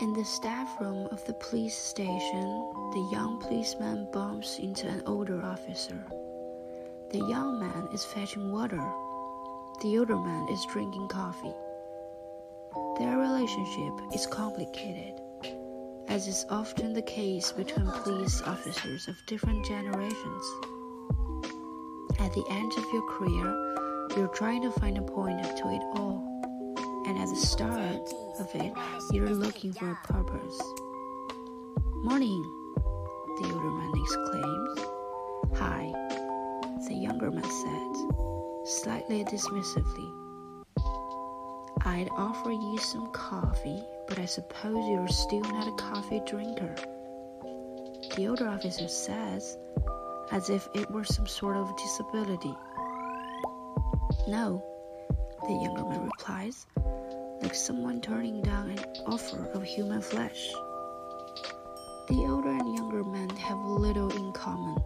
In the staff room of the police station, the young policeman bumps into an older officer. The young man is fetching water. The older man is drinking coffee. Their relationship is complicated, as is often the case between police officers of different generations. At the end of your career, you're trying to find a point to it all, and at the start of it, you're looking for a purpose. Morning, the older man exclaims. Hi, the younger man said, slightly dismissively. I'd offer you some coffee, but I suppose you're still not a coffee drinker. The older officer says, as if it were some sort of disability. No, the younger man replies, like someone turning down an offer of human flesh. The older and younger men have little in common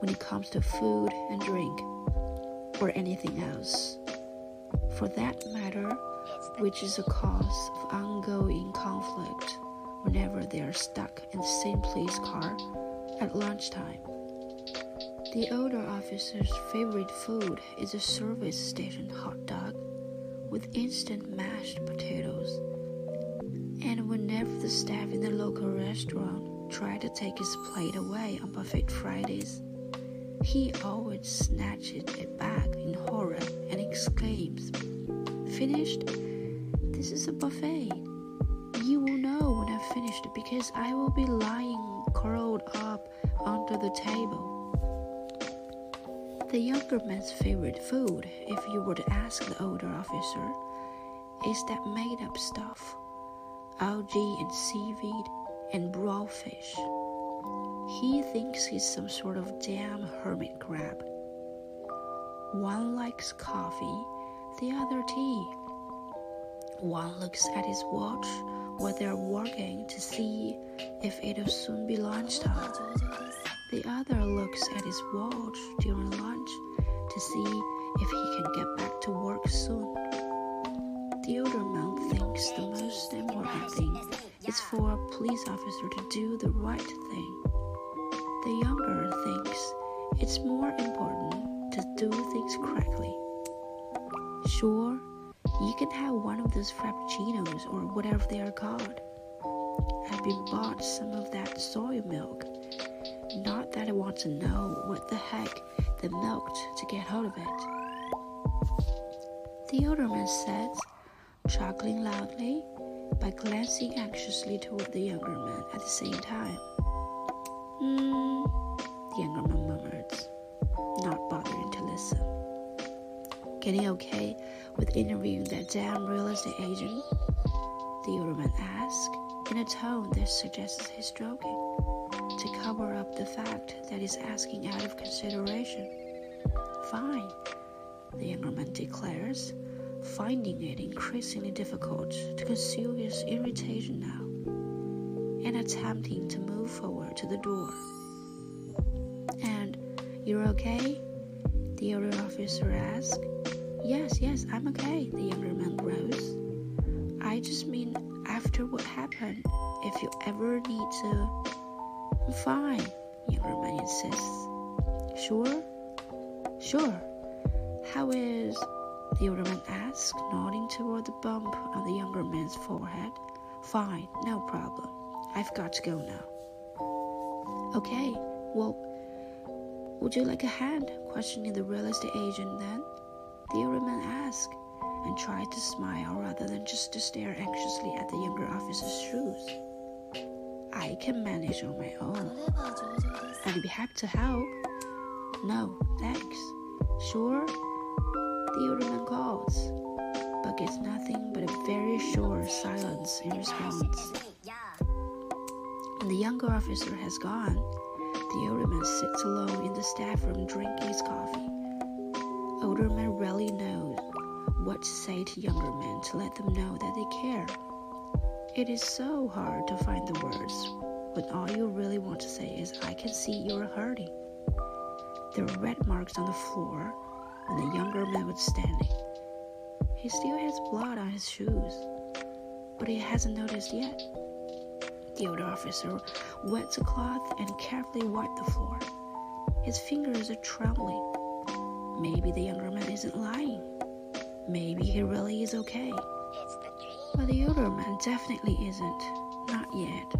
when it comes to food and drink, or anything else. For that matter, which is a cause of ongoing conflict whenever they are stuck in the same police car at lunchtime. The older officer's favorite food is a service station hot dog with instant mashed potatoes. And whenever the staff in the local restaurant try to take his plate away on buffet Fridays, he always snatches it back in horror and exclaims, Finished? This is a buffet. You will know when I've finished because I will be lying curled up under the table. The younger man's favorite food, if you were to ask the older officer, is that made up stuff algae and seaweed and raw fish. He thinks he's some sort of damn hermit crab. One likes coffee, the other tea. One looks at his watch while they're working to see if it'll soon be lunchtime. The other looks at his watch during lunch to see if he can get back to work soon. The older man thinks the most important thing is for a police officer to do the right thing. The younger thinks it's more important to do things correctly. Sure, you can have one of those frappuccinos or whatever they are called. I've been bought some of that soy milk not that I want to know what the heck they milked to get hold of it. The older man said, chuckling loudly, by glancing anxiously toward the younger man at the same time. Hmm, the younger man murmured, not bothering to listen. Getting okay with interviewing that damn real estate agent? The older man asked, in a tone that suggests he's joking the fact that he's asking out of consideration. Fine, the younger man declares, finding it increasingly difficult to conceal his irritation now, and attempting to move forward to the door. And you're okay? The older officer asks. Yes, yes, I'm okay, the younger man grows. I just mean, after what happened, if you ever need to Fine, younger man insists. Sure? Sure. How is? The older man asks, nodding toward the bump on the younger man's forehead. Fine, no problem. I've got to go now. Okay, well, would you like a hand? Questioning the real estate agent then. The older man asked and tried to smile rather than just to stare anxiously at the younger officer's shoes. I can manage on my own. I'd be happy to help. No, thanks. Sure? The older man calls, but gets nothing but a very short silence in response. When the younger officer has gone, the older man sits alone in the staff room drinking his coffee. Older man rarely knows what to say to younger men to let them know that they care. It is so hard to find the words when all you really want to say is, I can see you're hurting. There are red marks on the floor when the younger man was standing. He still has blood on his shoes, but he hasn't noticed yet. The old officer wets a cloth and carefully wiped the floor. His fingers are trembling. Maybe the younger man isn't lying. Maybe he really is okay. But the older man definitely isn't. Not yet.